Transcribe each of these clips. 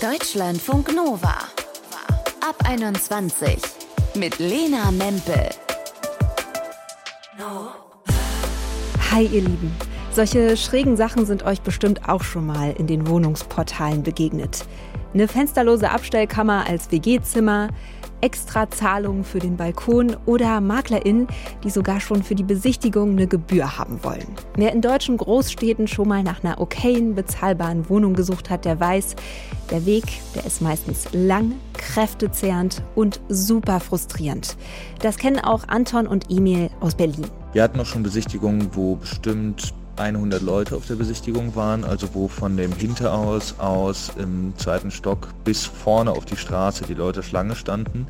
Deutschlandfunk Nova. Ab 21 mit Lena Mempel. Hi ihr Lieben. Solche schrägen Sachen sind euch bestimmt auch schon mal in den Wohnungsportalen begegnet. Eine fensterlose Abstellkammer als WG-Zimmer, Extrazahlungen für den Balkon oder MaklerInnen, die sogar schon für die Besichtigung eine Gebühr haben wollen. Wer in deutschen Großstädten schon mal nach einer okayen, bezahlbaren Wohnung gesucht hat, der weiß, der Weg, der ist meistens lang, kräftezehrend und super frustrierend. Das kennen auch Anton und Emil aus Berlin. Wir hatten auch schon Besichtigungen, wo bestimmt 100 Leute auf der Besichtigung waren, also wo von dem Hinteraus aus im zweiten Stock bis vorne auf die Straße die Leute Schlange standen.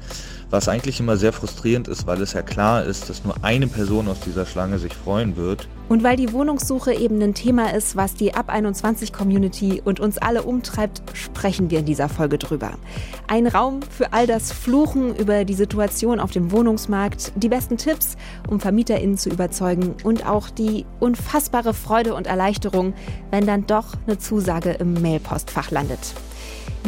Was eigentlich immer sehr frustrierend ist, weil es ja klar ist, dass nur eine Person aus dieser Schlange sich freuen wird. Und weil die Wohnungssuche eben ein Thema ist, was die Ab 21 Community und uns alle umtreibt, sprechen wir in dieser Folge drüber. Ein Raum für all das Fluchen über die Situation auf dem Wohnungsmarkt, die besten Tipps, um VermieterInnen zu überzeugen und auch die unfassbare Freude und Erleichterung, wenn dann doch eine Zusage im Mailpostfach landet.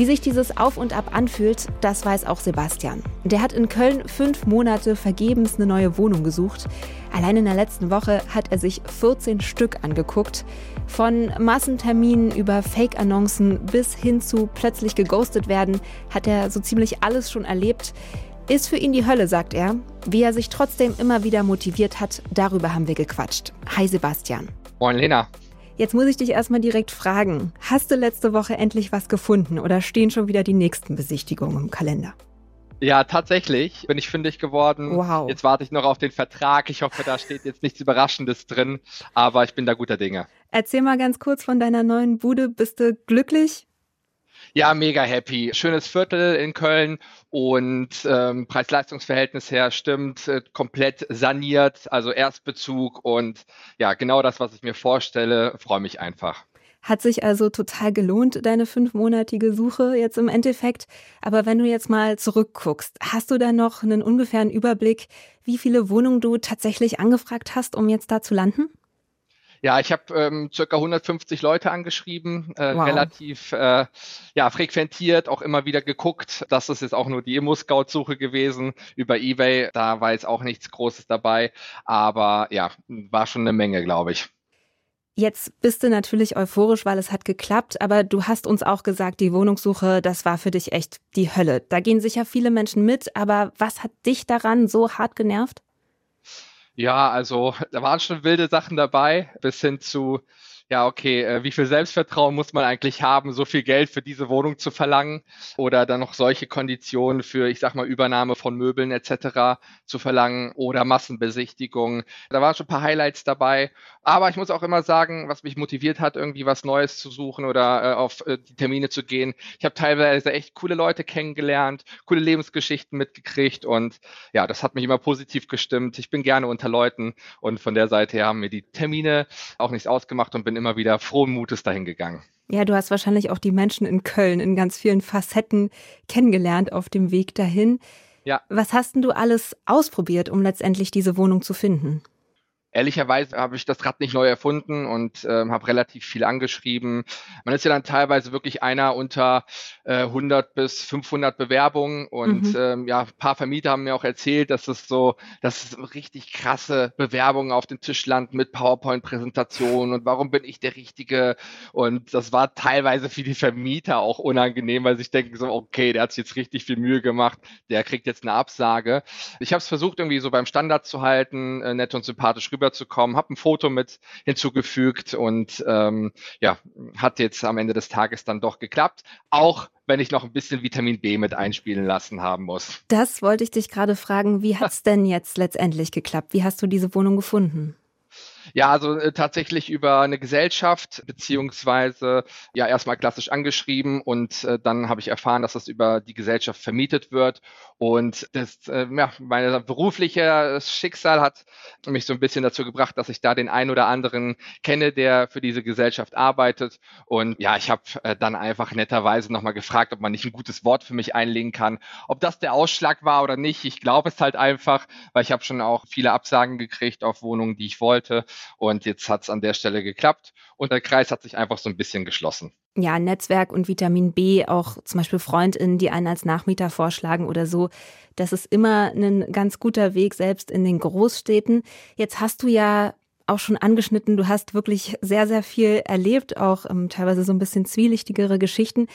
Wie sich dieses Auf und Ab anfühlt, das weiß auch Sebastian. Der hat in Köln fünf Monate vergebens eine neue Wohnung gesucht. Allein in der letzten Woche hat er sich 14 Stück angeguckt. Von Massenterminen über Fake-Annoncen bis hin zu plötzlich geghostet werden, hat er so ziemlich alles schon erlebt. Ist für ihn die Hölle, sagt er. Wie er sich trotzdem immer wieder motiviert hat, darüber haben wir gequatscht. Hi Sebastian. Moin Lena. Jetzt muss ich dich erstmal direkt fragen, hast du letzte Woche endlich was gefunden oder stehen schon wieder die nächsten Besichtigungen im Kalender? Ja, tatsächlich bin ich fündig geworden. Wow. Jetzt warte ich noch auf den Vertrag. Ich hoffe, da steht jetzt nichts Überraschendes drin, aber ich bin da guter Dinge. Erzähl mal ganz kurz von deiner neuen Bude. Bist du glücklich? Ja, mega happy. Schönes Viertel in Köln und ähm, Preis-Leistungs-Verhältnis her stimmt, äh, komplett saniert, also Erstbezug und ja, genau das, was ich mir vorstelle, freue mich einfach. Hat sich also total gelohnt, deine fünfmonatige Suche jetzt im Endeffekt. Aber wenn du jetzt mal zurückguckst, hast du da noch einen ungefähren Überblick, wie viele Wohnungen du tatsächlich angefragt hast, um jetzt da zu landen? Ja, ich habe ähm, circa 150 Leute angeschrieben, äh, wow. relativ äh, ja, frequentiert, auch immer wieder geguckt. Das ist jetzt auch nur die Immo-Scout-Suche gewesen über Ebay. Da war jetzt auch nichts Großes dabei, aber ja, war schon eine Menge, glaube ich. Jetzt bist du natürlich euphorisch, weil es hat geklappt, aber du hast uns auch gesagt, die Wohnungssuche, das war für dich echt die Hölle. Da gehen sicher viele Menschen mit, aber was hat dich daran so hart genervt? Ja, also da waren schon wilde Sachen dabei, bis hin zu ja, okay, äh, wie viel Selbstvertrauen muss man eigentlich haben, so viel Geld für diese Wohnung zu verlangen oder dann noch solche Konditionen für, ich sag mal, Übernahme von Möbeln etc. zu verlangen oder Massenbesichtigung. Da waren schon ein paar Highlights dabei. Aber ich muss auch immer sagen, was mich motiviert hat, irgendwie was Neues zu suchen oder äh, auf äh, die Termine zu gehen. Ich habe teilweise echt coole Leute kennengelernt, coole Lebensgeschichten mitgekriegt und ja, das hat mich immer positiv gestimmt. Ich bin gerne unter Leuten und von der Seite her haben mir die Termine auch nichts ausgemacht und bin immer wieder frohen Mutes dahin gegangen. Ja, du hast wahrscheinlich auch die Menschen in Köln in ganz vielen Facetten kennengelernt auf dem Weg dahin. Ja. Was hast denn du alles ausprobiert, um letztendlich diese Wohnung zu finden? Ehrlicherweise habe ich das Rad nicht neu erfunden und ähm, habe relativ viel angeschrieben. Man ist ja dann teilweise wirklich einer unter äh, 100 bis 500 Bewerbungen und mhm. ähm, ja, ein paar Vermieter haben mir auch erzählt, dass es so, dass es richtig krasse Bewerbungen auf den Tisch landen mit PowerPoint-Präsentationen und warum bin ich der Richtige? Und das war teilweise für die Vermieter auch unangenehm, weil sie denken so, okay, der hat sich jetzt richtig viel Mühe gemacht, der kriegt jetzt eine Absage. Ich habe es versucht irgendwie so beim Standard zu halten, äh, nett und sympathisch rüber rüberzukommen, habe ein Foto mit hinzugefügt und ähm, ja, hat jetzt am Ende des Tages dann doch geklappt. Auch wenn ich noch ein bisschen Vitamin B mit einspielen lassen haben muss. Das wollte ich dich gerade fragen. Wie hat es denn jetzt letztendlich geklappt? Wie hast du diese Wohnung gefunden? Ja, also äh, tatsächlich über eine Gesellschaft, beziehungsweise ja erstmal klassisch angeschrieben und äh, dann habe ich erfahren, dass das über die Gesellschaft vermietet wird. Und das, äh, ja, mein berufliches Schicksal hat mich so ein bisschen dazu gebracht, dass ich da den einen oder anderen kenne, der für diese Gesellschaft arbeitet. Und ja, ich habe äh, dann einfach netterweise nochmal gefragt, ob man nicht ein gutes Wort für mich einlegen kann. Ob das der Ausschlag war oder nicht, ich glaube es halt einfach, weil ich habe schon auch viele Absagen gekriegt auf Wohnungen, die ich wollte. Und jetzt hat es an der Stelle geklappt und der Kreis hat sich einfach so ein bisschen geschlossen. Ja, Netzwerk und Vitamin B, auch zum Beispiel FreundInnen, die einen als Nachmieter vorschlagen oder so. Das ist immer ein ganz guter Weg, selbst in den Großstädten. Jetzt hast du ja auch schon angeschnitten, du hast wirklich sehr, sehr viel erlebt, auch ähm, teilweise so ein bisschen zwielichtigere Geschichten.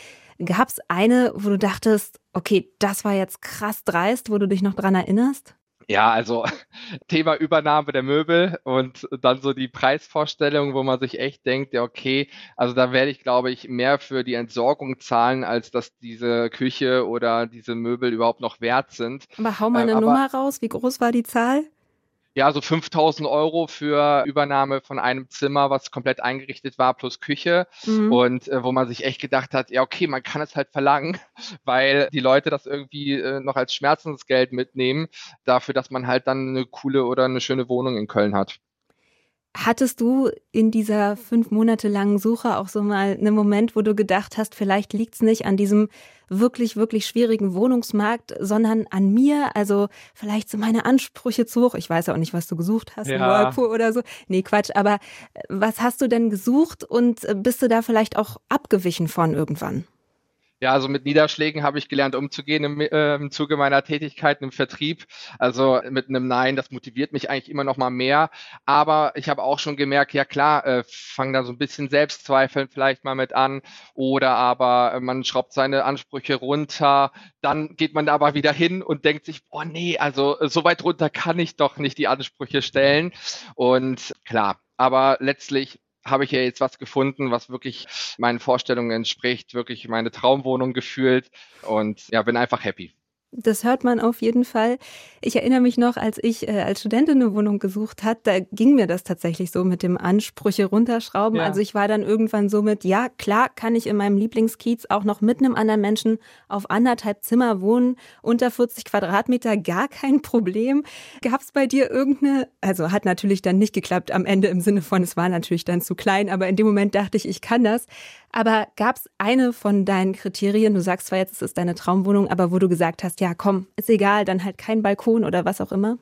Gab es eine, wo du dachtest, okay, das war jetzt krass dreist, wo du dich noch dran erinnerst? Ja, also Thema Übernahme der Möbel und dann so die Preisvorstellung, wo man sich echt denkt, ja, okay, also da werde ich, glaube ich, mehr für die Entsorgung zahlen, als dass diese Küche oder diese Möbel überhaupt noch wert sind. Aber hau mal eine äh, Nummer raus, wie groß war die Zahl? Ja, so 5000 Euro für Übernahme von einem Zimmer, was komplett eingerichtet war, plus Küche. Mhm. Und äh, wo man sich echt gedacht hat, ja, okay, man kann es halt verlangen, weil die Leute das irgendwie äh, noch als Schmerzensgeld mitnehmen, dafür, dass man halt dann eine coole oder eine schöne Wohnung in Köln hat. Hattest du in dieser fünf Monate langen Suche auch so mal einen Moment, wo du gedacht hast, vielleicht liegt es nicht an diesem wirklich, wirklich schwierigen Wohnungsmarkt, sondern an mir? Also vielleicht sind meine Ansprüche zu hoch. Ich weiß auch nicht, was du gesucht hast, ja. Whirlpool oder so. Nee, Quatsch. Aber äh, was hast du denn gesucht und äh, bist du da vielleicht auch abgewichen von irgendwann? Ja, also mit Niederschlägen habe ich gelernt, umzugehen im, äh, im Zuge meiner Tätigkeiten im Vertrieb. Also mit einem Nein, das motiviert mich eigentlich immer noch mal mehr. Aber ich habe auch schon gemerkt, ja klar, äh, fang da so ein bisschen Selbstzweifeln vielleicht mal mit an. Oder aber äh, man schraubt seine Ansprüche runter. Dann geht man da aber wieder hin und denkt sich, boah, nee, also so weit runter kann ich doch nicht die Ansprüche stellen. Und klar, aber letztlich habe ich ja jetzt was gefunden, was wirklich meinen Vorstellungen entspricht, wirklich meine Traumwohnung gefühlt und ja, bin einfach happy. Das hört man auf jeden Fall. Ich erinnere mich noch, als ich äh, als Studentin eine Wohnung gesucht hat, da ging mir das tatsächlich so mit dem Ansprüche runterschrauben. Ja. Also ich war dann irgendwann so mit, ja klar, kann ich in meinem Lieblingskiez auch noch mit einem anderen Menschen auf anderthalb Zimmer wohnen, unter 40 Quadratmeter, gar kein Problem. Gab es bei dir irgendeine, also hat natürlich dann nicht geklappt am Ende im Sinne von, es war natürlich dann zu klein, aber in dem Moment dachte ich, ich kann das. Aber gab es eine von deinen Kriterien, du sagst zwar jetzt, es ist deine Traumwohnung, aber wo du gesagt hast, ja komm, ist egal, dann halt kein Balkon oder was auch immer?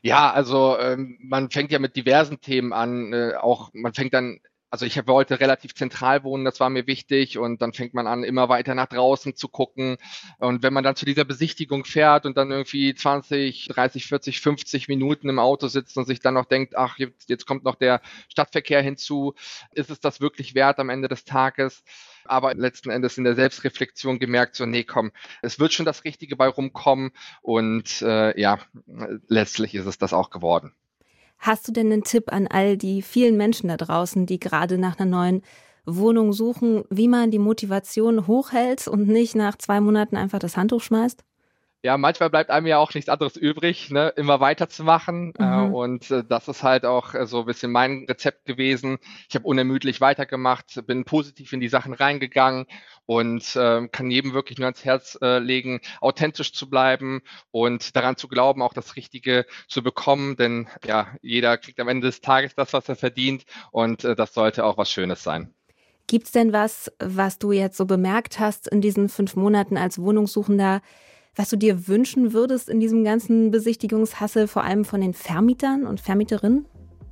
Ja, also ähm, man fängt ja mit diversen Themen an. Äh, auch man fängt dann also ich wollte relativ zentral wohnen, das war mir wichtig und dann fängt man an, immer weiter nach draußen zu gucken. Und wenn man dann zu dieser Besichtigung fährt und dann irgendwie 20, 30, 40, 50 Minuten im Auto sitzt und sich dann noch denkt, ach, jetzt, kommt noch der Stadtverkehr hinzu, ist es das wirklich wert am Ende des Tages? aber letzten Endes in der Selbstreflexion gemerkt, so, nee, komm, es wird schon das Richtige bei rumkommen und äh, ja, letztlich ist es das auch geworden. Hast du denn einen Tipp an all die vielen Menschen da draußen, die gerade nach einer neuen Wohnung suchen, wie man die Motivation hochhält und nicht nach zwei Monaten einfach das Handtuch schmeißt? Ja, manchmal bleibt einem ja auch nichts anderes übrig, ne, immer weiterzumachen. Äh, mhm. Äh, und äh, das ist halt auch äh, so ein bisschen mein Rezept gewesen. Ich habe unermüdlich weitergemacht, bin positiv in die Sachen reingegangen und äh, kann jedem wirklich nur ans Herz äh, legen, authentisch zu bleiben und daran zu glauben, auch das Richtige zu bekommen. Denn ja, jeder kriegt am Ende des Tages das, was er verdient und äh, das sollte auch was Schönes sein. Gibt's denn was, was du jetzt so bemerkt hast in diesen fünf Monaten als Wohnungssuchender? Was du dir wünschen würdest in diesem ganzen Besichtigungshassel, vor allem von den Vermietern und Vermieterinnen?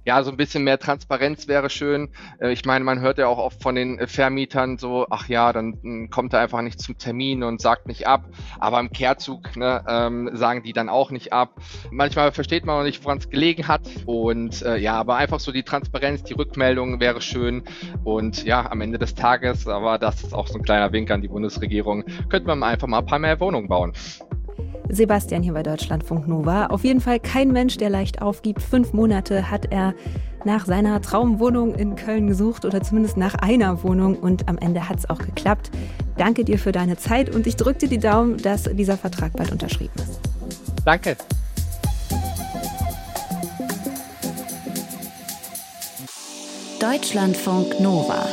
Ja, so ein bisschen mehr Transparenz wäre schön. Äh, ich meine, man hört ja auch oft von den Vermietern so, ach ja, dann hm, kommt er einfach nicht zum Termin und sagt nicht ab. Aber im Kehrzug ne, ähm, sagen die dann auch nicht ab. Manchmal versteht man auch nicht, woran es gelegen hat. Und äh, ja, aber einfach so die Transparenz, die Rückmeldung wäre schön. Und ja, am Ende des Tages, aber das ist auch so ein kleiner Wink an die Bundesregierung, könnte man einfach mal ein paar mehr Wohnungen bauen. Sebastian hier bei Deutschlandfunk Nova. Auf jeden Fall kein Mensch, der leicht aufgibt. Fünf Monate hat er nach seiner Traumwohnung in Köln gesucht oder zumindest nach einer Wohnung und am Ende hat es auch geklappt. Danke dir für deine Zeit und ich drücke dir die Daumen, dass dieser Vertrag bald unterschrieben ist. Danke. Deutschlandfunk Nova.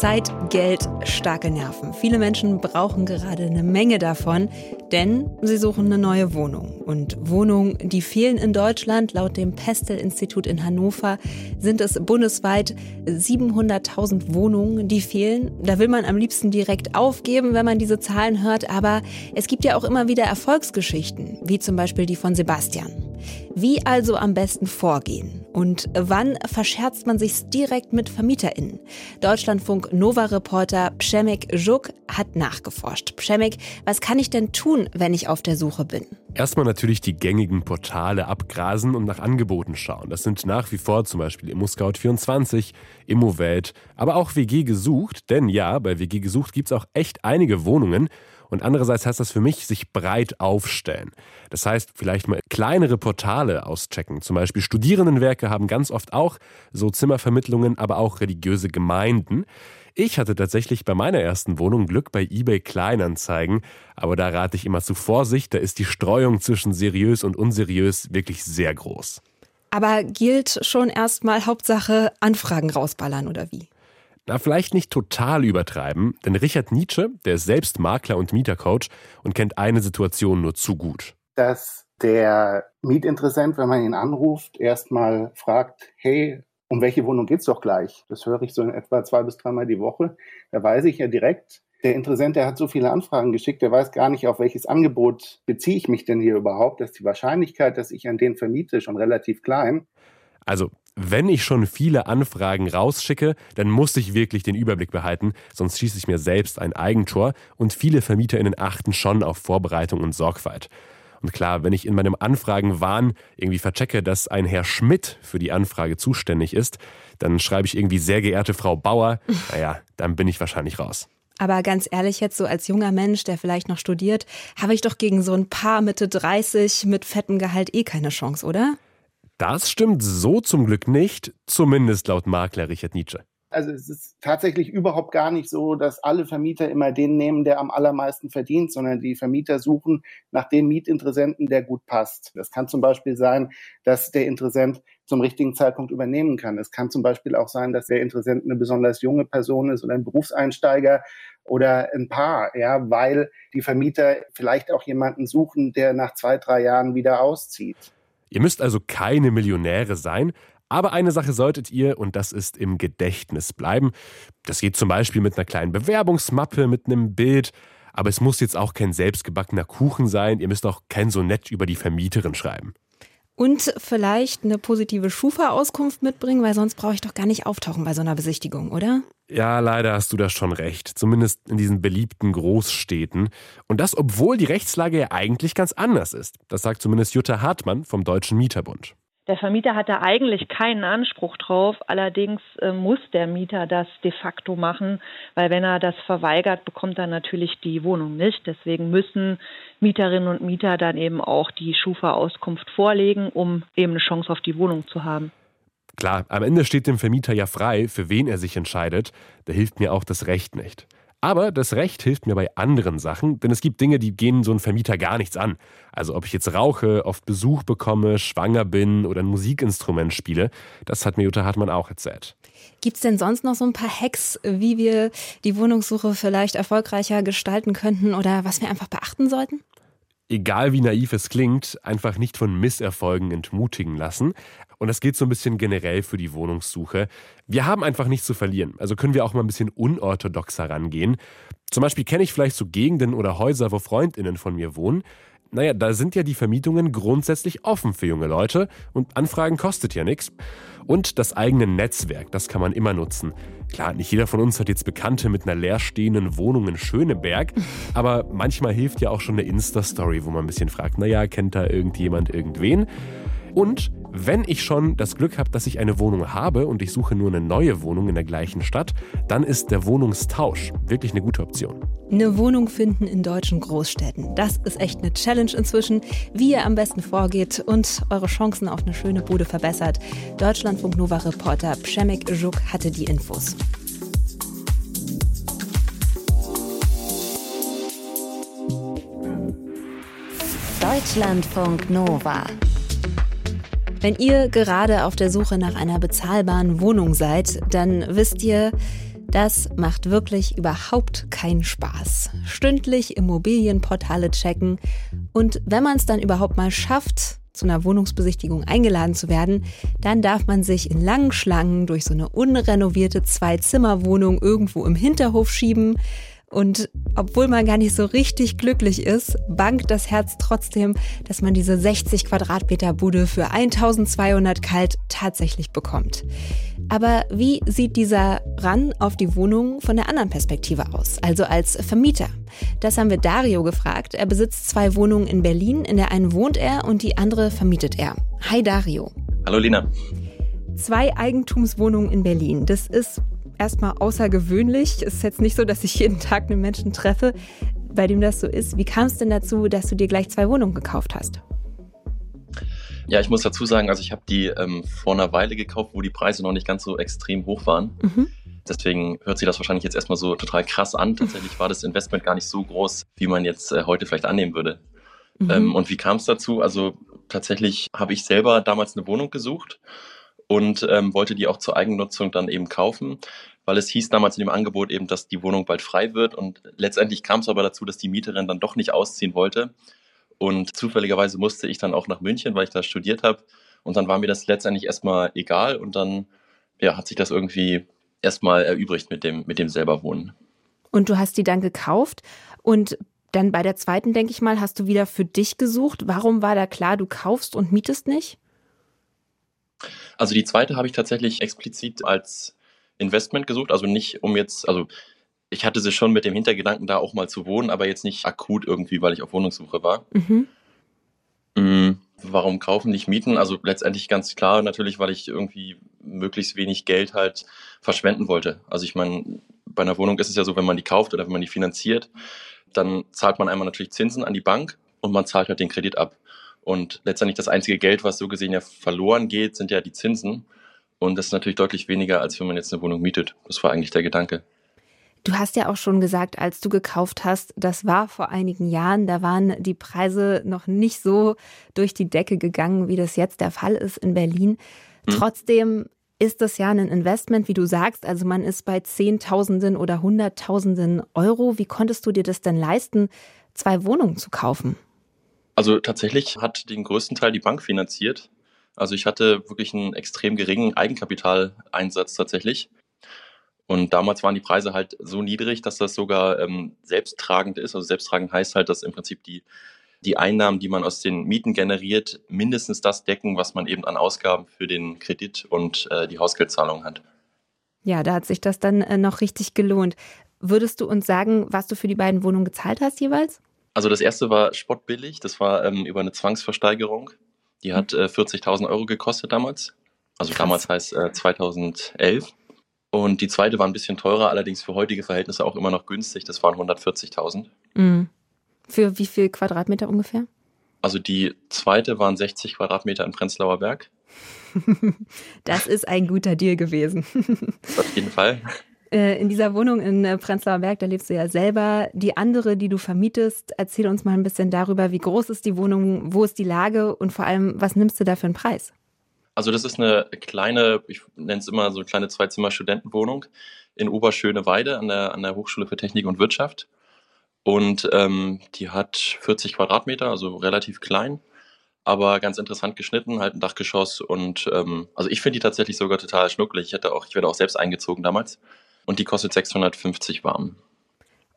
Zeit, Geld, starke Nerven. Viele Menschen brauchen gerade eine Menge davon, denn sie suchen eine neue Wohnung. Und Wohnungen, die fehlen in Deutschland, laut dem Pestel-Institut in Hannover, sind es bundesweit 700.000 Wohnungen, die fehlen. Da will man am liebsten direkt aufgeben, wenn man diese Zahlen hört. Aber es gibt ja auch immer wieder Erfolgsgeschichten, wie zum Beispiel die von Sebastian. Wie also am besten vorgehen? Und wann verscherzt man sich direkt mit VermieterInnen? Deutschlandfunk Nova-Reporter Pschemek Juk hat nachgeforscht. Pschemek, was kann ich denn tun, wenn ich auf der Suche bin? Erstmal natürlich die gängigen Portale abgrasen und nach Angeboten schauen. Das sind nach wie vor zum Beispiel ImmoScout24, Immowelt, aber auch WG gesucht. Denn ja, bei WG gesucht gibt es auch echt einige Wohnungen. Und andererseits heißt das für mich, sich breit aufstellen. Das heißt, vielleicht mal kleinere Portale auschecken. Zum Beispiel Studierendenwerke haben ganz oft auch so Zimmervermittlungen, aber auch religiöse Gemeinden. Ich hatte tatsächlich bei meiner ersten Wohnung Glück bei eBay Kleinanzeigen, aber da rate ich immer zu Vorsicht, da ist die Streuung zwischen seriös und unseriös wirklich sehr groß. Aber gilt schon erstmal Hauptsache Anfragen rausballern oder wie? Na, vielleicht nicht total übertreiben, denn Richard Nietzsche, der ist selbst Makler und Mietercoach und kennt eine Situation nur zu gut. Dass der Mietinteressent, wenn man ihn anruft, erstmal fragt, hey, um welche Wohnung geht's doch gleich? Das höre ich so in etwa zwei bis dreimal die Woche. Da weiß ich ja direkt, der Interessent, der hat so viele Anfragen geschickt, der weiß gar nicht, auf welches Angebot beziehe ich mich denn hier überhaupt. Das ist die Wahrscheinlichkeit, dass ich an den vermiete, schon relativ klein. Also, wenn ich schon viele Anfragen rausschicke, dann muss ich wirklich den Überblick behalten, sonst schieße ich mir selbst ein Eigentor und viele VermieterInnen achten schon auf Vorbereitung und Sorgfalt. Und klar, wenn ich in meinem Anfragenwahn irgendwie verchecke, dass ein Herr Schmidt für die Anfrage zuständig ist, dann schreibe ich irgendwie sehr geehrte Frau Bauer. Naja, dann bin ich wahrscheinlich raus. Aber ganz ehrlich, jetzt so als junger Mensch, der vielleicht noch studiert, habe ich doch gegen so ein Paar Mitte 30 mit fettem Gehalt eh keine Chance, oder? Das stimmt so zum Glück nicht, zumindest laut Makler Richard Nietzsche. Also es ist tatsächlich überhaupt gar nicht so, dass alle Vermieter immer den nehmen, der am allermeisten verdient, sondern die Vermieter suchen nach dem Mietinteressenten, der gut passt. Das kann zum Beispiel sein, dass der Interessent zum richtigen Zeitpunkt übernehmen kann. Es kann zum Beispiel auch sein, dass der Interessent eine besonders junge Person ist oder ein Berufseinsteiger oder ein Paar, ja, weil die Vermieter vielleicht auch jemanden suchen, der nach zwei, drei Jahren wieder auszieht. Ihr müsst also keine Millionäre sein, aber eine Sache solltet ihr, und das ist im Gedächtnis bleiben. Das geht zum Beispiel mit einer kleinen Bewerbungsmappe, mit einem Bild. Aber es muss jetzt auch kein selbstgebackener Kuchen sein. Ihr müsst auch kein Sonett über die Vermieterin schreiben. Und vielleicht eine positive Schufa-Auskunft mitbringen, weil sonst brauche ich doch gar nicht auftauchen bei so einer Besichtigung, oder? Ja, leider hast du da schon recht. Zumindest in diesen beliebten Großstädten. Und das, obwohl die Rechtslage ja eigentlich ganz anders ist. Das sagt zumindest Jutta Hartmann vom Deutschen Mieterbund. Der Vermieter hat da eigentlich keinen Anspruch drauf. Allerdings äh, muss der Mieter das de facto machen, weil wenn er das verweigert, bekommt er natürlich die Wohnung nicht. Deswegen müssen Mieterinnen und Mieter dann eben auch die Schufa-Auskunft vorlegen, um eben eine Chance auf die Wohnung zu haben. Klar, am Ende steht dem Vermieter ja frei, für wen er sich entscheidet. Da hilft mir auch das Recht nicht. Aber das Recht hilft mir bei anderen Sachen, denn es gibt Dinge, die gehen so ein Vermieter gar nichts an. Also ob ich jetzt rauche, oft Besuch bekomme, schwanger bin oder ein Musikinstrument spiele, das hat mir Jutta Hartmann auch erzählt. Gibt es denn sonst noch so ein paar Hacks, wie wir die Wohnungssuche vielleicht erfolgreicher gestalten könnten oder was wir einfach beachten sollten? egal wie naiv es klingt, einfach nicht von Misserfolgen entmutigen lassen. Und das geht so ein bisschen generell für die Wohnungssuche. Wir haben einfach nichts zu verlieren, also können wir auch mal ein bisschen unorthodoxer rangehen. Zum Beispiel kenne ich vielleicht so Gegenden oder Häuser, wo Freundinnen von mir wohnen. Naja, da sind ja die Vermietungen grundsätzlich offen für junge Leute und Anfragen kostet ja nichts. Und das eigene Netzwerk, das kann man immer nutzen. Klar, nicht jeder von uns hat jetzt Bekannte mit einer leerstehenden Wohnung in Schöneberg, aber manchmal hilft ja auch schon eine Insta-Story, wo man ein bisschen fragt, naja, kennt da irgendjemand irgendwen? Und wenn ich schon das Glück habe, dass ich eine Wohnung habe und ich suche nur eine neue Wohnung in der gleichen Stadt, dann ist der Wohnungstausch wirklich eine gute Option. Eine Wohnung finden in deutschen Großstädten. Das ist echt eine Challenge inzwischen, wie ihr am besten vorgeht und eure Chancen auf eine schöne Bude verbessert. Deutschlandfunk Nova Reporter Pschemek Juk hatte die Infos. Deutschlandfunk Nova. Wenn ihr gerade auf der Suche nach einer bezahlbaren Wohnung seid, dann wisst ihr, das macht wirklich überhaupt keinen Spaß. Stündlich Immobilienportale checken und wenn man es dann überhaupt mal schafft, zu einer Wohnungsbesichtigung eingeladen zu werden, dann darf man sich in langen Schlangen durch so eine unrenovierte Zwei-Zimmer-Wohnung irgendwo im Hinterhof schieben Und obwohl man gar nicht so richtig glücklich ist, bangt das Herz trotzdem, dass man diese 60 Quadratmeter Bude für 1200 kalt tatsächlich bekommt. Aber wie sieht dieser Ran auf die Wohnung von der anderen Perspektive aus, also als Vermieter? Das haben wir Dario gefragt. Er besitzt zwei Wohnungen in Berlin. In der einen wohnt er und die andere vermietet er. Hi Dario. Hallo Lina. Zwei Eigentumswohnungen in Berlin. Das ist erstmal außergewöhnlich. Es ist jetzt nicht so, dass ich jeden Tag einen Menschen treffe, bei dem das so ist. Wie kam es denn dazu, dass du dir gleich zwei Wohnungen gekauft hast? Ja, ich muss dazu sagen, also ich habe die ähm, vor einer Weile gekauft, wo die Preise noch nicht ganz so extrem hoch waren. Mhm. Deswegen hört sich das wahrscheinlich jetzt erstmal so total krass an. Tatsächlich war das Investment gar nicht so groß, wie man jetzt äh, heute vielleicht annehmen würde. Mhm. Ähm, und wie kam es dazu? Also tatsächlich habe ich selber damals eine Wohnung gesucht und ähm, wollte die auch zur Eigennutzung dann eben kaufen, weil es hieß damals in dem Angebot eben, dass die Wohnung bald frei wird. Und letztendlich kam es aber dazu, dass die Mieterin dann doch nicht ausziehen wollte. Und zufälligerweise musste ich dann auch nach München, weil ich da studiert habe. Und dann war mir das letztendlich erstmal egal. Und dann ja, hat sich das irgendwie erstmal erübrigt mit dem, mit dem selber Wohnen. Und du hast die dann gekauft und dann bei der zweiten, denke ich mal, hast du wieder für dich gesucht. Warum war da klar, du kaufst und mietest nicht? Also die zweite habe ich tatsächlich explizit als Investment gesucht, also nicht um jetzt, also ich hatte sie schon mit dem Hintergedanken, da auch mal zu wohnen, aber jetzt nicht akut irgendwie, weil ich auf Wohnungssuche war. Mhm. Mhm. Warum kaufen, nicht mieten? Also letztendlich ganz klar natürlich, weil ich irgendwie möglichst wenig Geld halt verschwenden wollte. Also ich meine, bei einer Wohnung ist es ja so, wenn man die kauft oder wenn man die finanziert, dann zahlt man einmal natürlich Zinsen an die Bank und man zahlt halt den Kredit ab. Und letztendlich das einzige Geld, was so gesehen ja verloren geht, sind ja die Zinsen. Und das ist natürlich deutlich weniger, als wenn man jetzt eine Wohnung mietet. Das war eigentlich der Gedanke. Du hast ja auch schon gesagt, als du gekauft hast, das war vor einigen Jahren, da waren die Preise noch nicht so durch die Decke gegangen, wie das jetzt der Fall ist in Berlin. Hm. Trotzdem ist das ja ein Investment, wie du sagst. Also man ist bei Zehntausenden oder Hunderttausenden Euro. Wie konntest du dir das denn leisten, zwei Wohnungen zu kaufen? Also tatsächlich hat den größten Teil die Bank finanziert. Also ich hatte wirklich einen extrem geringen Eigenkapitaleinsatz tatsächlich. Und damals waren die Preise halt so niedrig, dass das sogar ähm, selbsttragend ist. Also selbsttragend heißt halt, dass im Prinzip die, die Einnahmen, die man aus den Mieten generiert, mindestens das decken, was man eben an Ausgaben für den Kredit und äh, die Hausgeldzahlung hat. Ja, da hat sich das dann äh, noch richtig gelohnt. Würdest du uns sagen, was du für die beiden Wohnungen gezahlt hast jeweils? Also das erste war spottbillig, das war ähm, über eine Zwangsversteigerung. Die hat äh, 40.000 Euro gekostet damals. Also Krass. damals heißt äh, 2011. Und die zweite war ein bisschen teurer, allerdings für heutige Verhältnisse auch immer noch günstig. Das waren 140.000. Mhm. Für wie viel Quadratmeter ungefähr? Also die zweite waren 60 Quadratmeter in Prenzlauer Berg. das ist ein guter Deal gewesen. Auf jeden Fall. Äh, in dieser Wohnung in äh, Prenzlauer Berg, da lebst du ja selber. Die andere, die du vermietest, erzähl uns mal ein bisschen darüber, wie groß ist die Wohnung, wo ist die Lage und vor allem, was nimmst du da für einen Preis? Also das ist eine kleine, ich nenne es immer so eine kleine Zwei-Zimmer-Studentenwohnung in Oberschöneweide an der, an der Hochschule für Technik und Wirtschaft. Und ähm, die hat 40 Quadratmeter, also relativ klein, aber ganz interessant geschnitten, halt ein Dachgeschoss. Und ähm, also ich finde die tatsächlich sogar total schnucklig. Ich hätte auch, ich werde auch selbst eingezogen damals. Und die kostet 650 warm.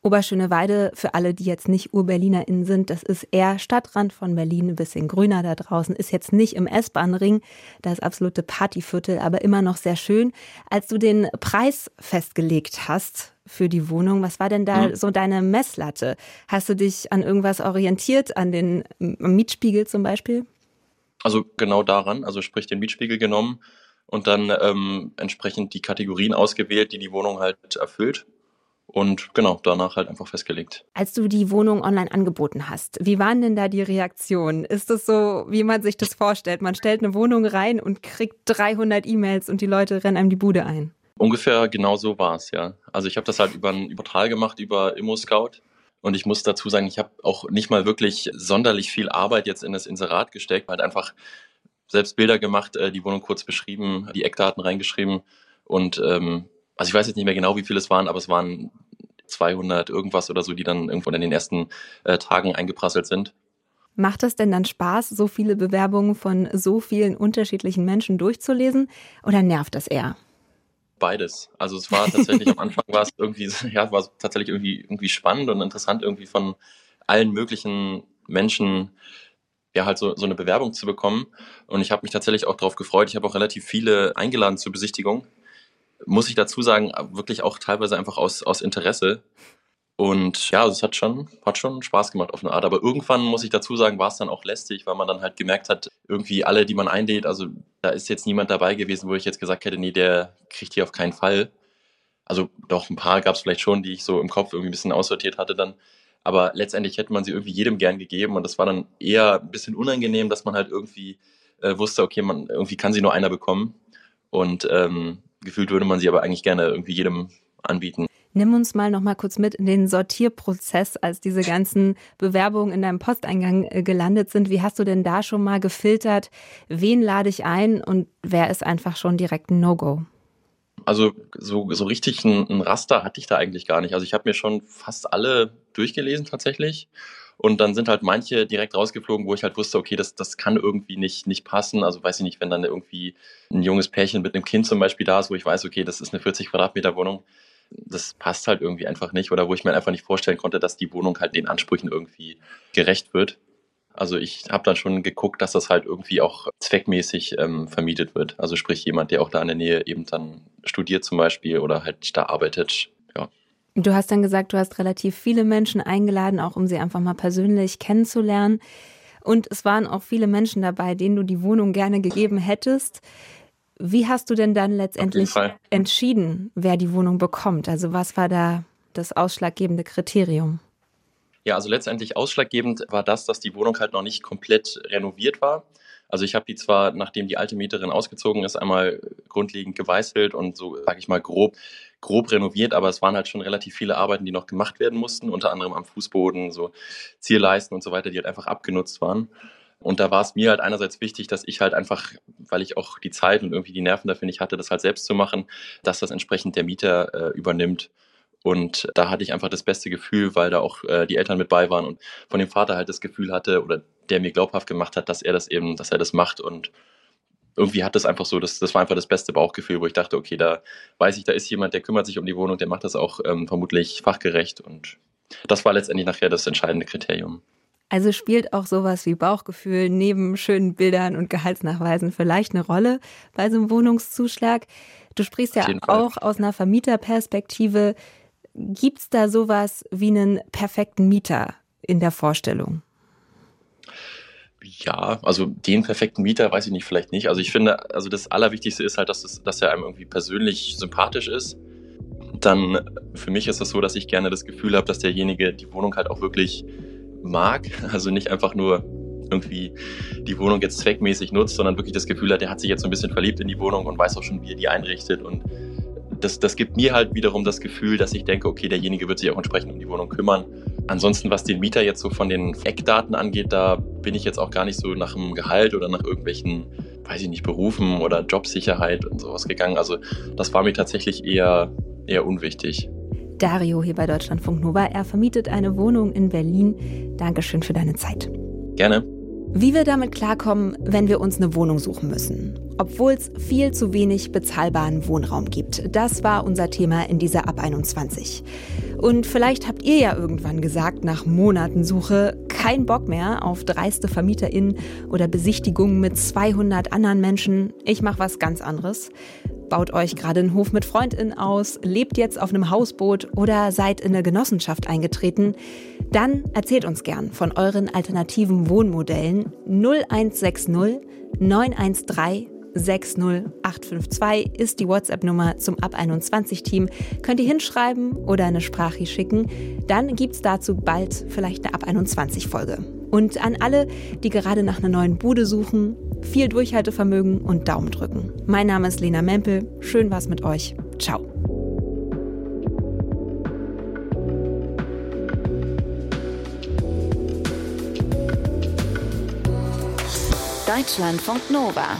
Oberschöneweide, für alle, die jetzt nicht UrberlinerInnen sind, das ist eher Stadtrand von Berlin, ein bisschen grüner da draußen, ist jetzt nicht im S-Bahn-Ring, das absolute Partyviertel, aber immer noch sehr schön. Als du den Preis festgelegt hast für die Wohnung, was war denn da mhm. so deine Messlatte? Hast du dich an irgendwas orientiert, an den Mietspiegel zum Beispiel? Also genau daran, also sprich den Mietspiegel genommen und dann ähm, entsprechend die Kategorien ausgewählt, die die Wohnung halt erfüllt und genau, danach halt einfach festgelegt. Als du die Wohnung online angeboten hast, wie waren denn da die Reaktionen? Ist es so, wie man sich das vorstellt? Man stellt eine Wohnung rein und kriegt 300 E-Mails und die Leute rennen einem die Bude ein. Ungefähr genau so war es, ja. Also ich habe das halt über ein Übertrag gemacht, über ImmoScout. Und ich muss dazu sagen, ich habe auch nicht mal wirklich sonderlich viel Arbeit jetzt in das Inserat gesteckt, halt einfach selbst Bilder gemacht, äh, die Wohnung kurz beschrieben, die Eckdaten reingeschrieben und ähm, also ich weiß jetzt nicht mehr genau, wie viele es waren, aber es waren 200 irgendwas oder so, die dann irgendwo in den ersten äh, Tagen eingeprasselt sind. Macht es denn dann Spaß, so viele Bewerbungen von so vielen unterschiedlichen Menschen durchzulesen oder nervt das eher? beides. Also es war tatsächlich am Anfang war es irgendwie, ja, war es tatsächlich irgendwie, irgendwie spannend und interessant, irgendwie von allen möglichen Menschen ja halt so, so eine Bewerbung zu bekommen. Und ich habe mich tatsächlich auch darauf gefreut. Ich habe auch relativ viele eingeladen zur Besichtigung. Muss ich dazu sagen, wirklich auch teilweise einfach aus, aus Interesse. Und ja, also es hat schon, hat schon Spaß gemacht auf eine Art. Aber irgendwann, muss ich dazu sagen, war es dann auch lästig, weil man dann halt gemerkt hat, irgendwie alle, die man einlädt, also da ist jetzt niemand dabei gewesen, wo ich jetzt gesagt hätte, nee, der kriegt hier auf keinen Fall. Also doch, ein paar gab es vielleicht schon, die ich so im Kopf irgendwie ein bisschen aussortiert hatte dann. Aber letztendlich hätte man sie irgendwie jedem gern gegeben und das war dann eher ein bisschen unangenehm, dass man halt irgendwie äh, wusste, okay, man irgendwie kann sie nur einer bekommen und ähm, gefühlt würde man sie aber eigentlich gerne irgendwie jedem anbieten. Nimm uns mal noch mal kurz mit in den Sortierprozess, als diese ganzen Bewerbungen in deinem Posteingang äh, gelandet sind. Wie hast du denn da schon mal gefiltert? Wen lade ich ein und wer ist einfach schon direkt ein No-Go? Also so, so richtig ein, ein, Raster hatte ich da eigentlich gar nicht. Also ich habe mir schon fast alle durchgelesen tatsächlich. Und dann sind halt manche direkt rausgeflogen, wo ich halt wusste, okay, das, das kann irgendwie nicht, nicht passen. Also weiß ich nicht, wenn dann irgendwie ein junges Pärchen mit einem Kind zum Beispiel da ist, wo ich weiß, okay, das ist eine 40 Quadratmeter Wohnung, das passt halt irgendwie einfach nicht. Oder wo ich mir einfach nicht vorstellen konnte, dass die Wohnung halt den Ansprüchen irgendwie gerecht wird. Also ich habe dann schon geguckt, dass das halt irgendwie auch zweckmäßig ähm, vermietet wird. Also sprich jemand, der auch da in der Nähe eben dann studiert zum Beispiel oder halt da arbeitet. Ja. Du hast dann gesagt, du hast relativ viele Menschen eingeladen, auch um sie einfach mal persönlich kennenzulernen. Und es waren auch viele Menschen dabei, denen du die Wohnung gerne gegeben hättest. Wie hast du denn dann letztendlich entschieden, wer die Wohnung bekommt? Also was war da das ausschlaggebende Kriterium? Ja, also letztendlich ausschlaggebend war das, dass die Wohnung halt noch nicht komplett renoviert war. Also ich habe die zwar, nachdem die alte Mieterin ausgezogen ist, einmal grundlegend geweißelt und so, sage ich mal, grob, grob renoviert, aber es waren halt schon relativ viele Arbeiten, die noch gemacht werden mussten, unter anderem am Fußboden, so Zierleisten und so weiter, die halt einfach abgenutzt waren. Und da war es mir halt einerseits wichtig, dass ich halt einfach, weil ich auch die Zeit und irgendwie die Nerven dafür nicht hatte, das halt selbst zu machen, dass das entsprechend der Mieter äh, übernimmt. Und da hatte ich einfach das beste Gefühl, weil da auch äh, die Eltern mit bei waren und von dem Vater halt das Gefühl hatte oder der mir glaubhaft gemacht hat, dass er das eben, dass er das macht und irgendwie hat das einfach so, das, das war einfach das beste Bauchgefühl, wo ich dachte, okay, da weiß ich, da ist jemand, der kümmert sich um die Wohnung, der macht das auch ähm, vermutlich fachgerecht und das war letztendlich nachher das entscheidende Kriterium. Also spielt auch sowas wie Bauchgefühl neben schönen Bildern und Gehaltsnachweisen vielleicht eine Rolle bei so einem Wohnungszuschlag. Du sprichst ja auch aus einer Vermieterperspektive. Gibt es da sowas wie einen perfekten Mieter in der Vorstellung? Ja, also den perfekten Mieter weiß ich nicht, vielleicht nicht. Also ich finde, also das Allerwichtigste ist halt, dass, es, dass er einem irgendwie persönlich sympathisch ist. Dann für mich ist es das so, dass ich gerne das Gefühl habe, dass derjenige die Wohnung halt auch wirklich mag. Also nicht einfach nur irgendwie die Wohnung jetzt zweckmäßig nutzt, sondern wirklich das Gefühl hat, er hat sich jetzt so ein bisschen verliebt in die Wohnung und weiß auch schon, wie er die einrichtet und das, das gibt mir halt wiederum das Gefühl, dass ich denke, okay, derjenige wird sich auch entsprechend um die Wohnung kümmern. Ansonsten, was den Mieter jetzt so von den Eckdaten angeht, da bin ich jetzt auch gar nicht so nach dem Gehalt oder nach irgendwelchen, weiß ich nicht, Berufen oder Jobsicherheit und sowas gegangen. Also das war mir tatsächlich eher, eher unwichtig. Dario hier bei Deutschlandfunk Nova. Er vermietet eine Wohnung in Berlin. Dankeschön für deine Zeit. Gerne. Wie wir damit klarkommen, wenn wir uns eine Wohnung suchen müssen. Obwohl es viel zu wenig bezahlbaren Wohnraum gibt. Das war unser Thema in dieser Ab 21. Und vielleicht habt ihr ja irgendwann gesagt, nach Monaten Suche, kein Bock mehr auf dreiste VermieterInnen oder Besichtigungen mit 200 anderen Menschen. Ich mache was ganz anderes baut euch gerade einen Hof mit FreundInnen aus, lebt jetzt auf einem Hausboot oder seid in eine Genossenschaft eingetreten, dann erzählt uns gern von euren alternativen Wohnmodellen 0160 913 60852 ist die WhatsApp-Nummer zum Ab 21 Team. Könnt ihr hinschreiben oder eine Sprache schicken. Dann gibt es dazu bald vielleicht eine Ab 21 Folge. Und an alle, die gerade nach einer neuen Bude suchen, viel Durchhaltevermögen und Daumen drücken. Mein Name ist Lena Mempel. Schön war's mit euch. Ciao. Deutschlandfunk Nova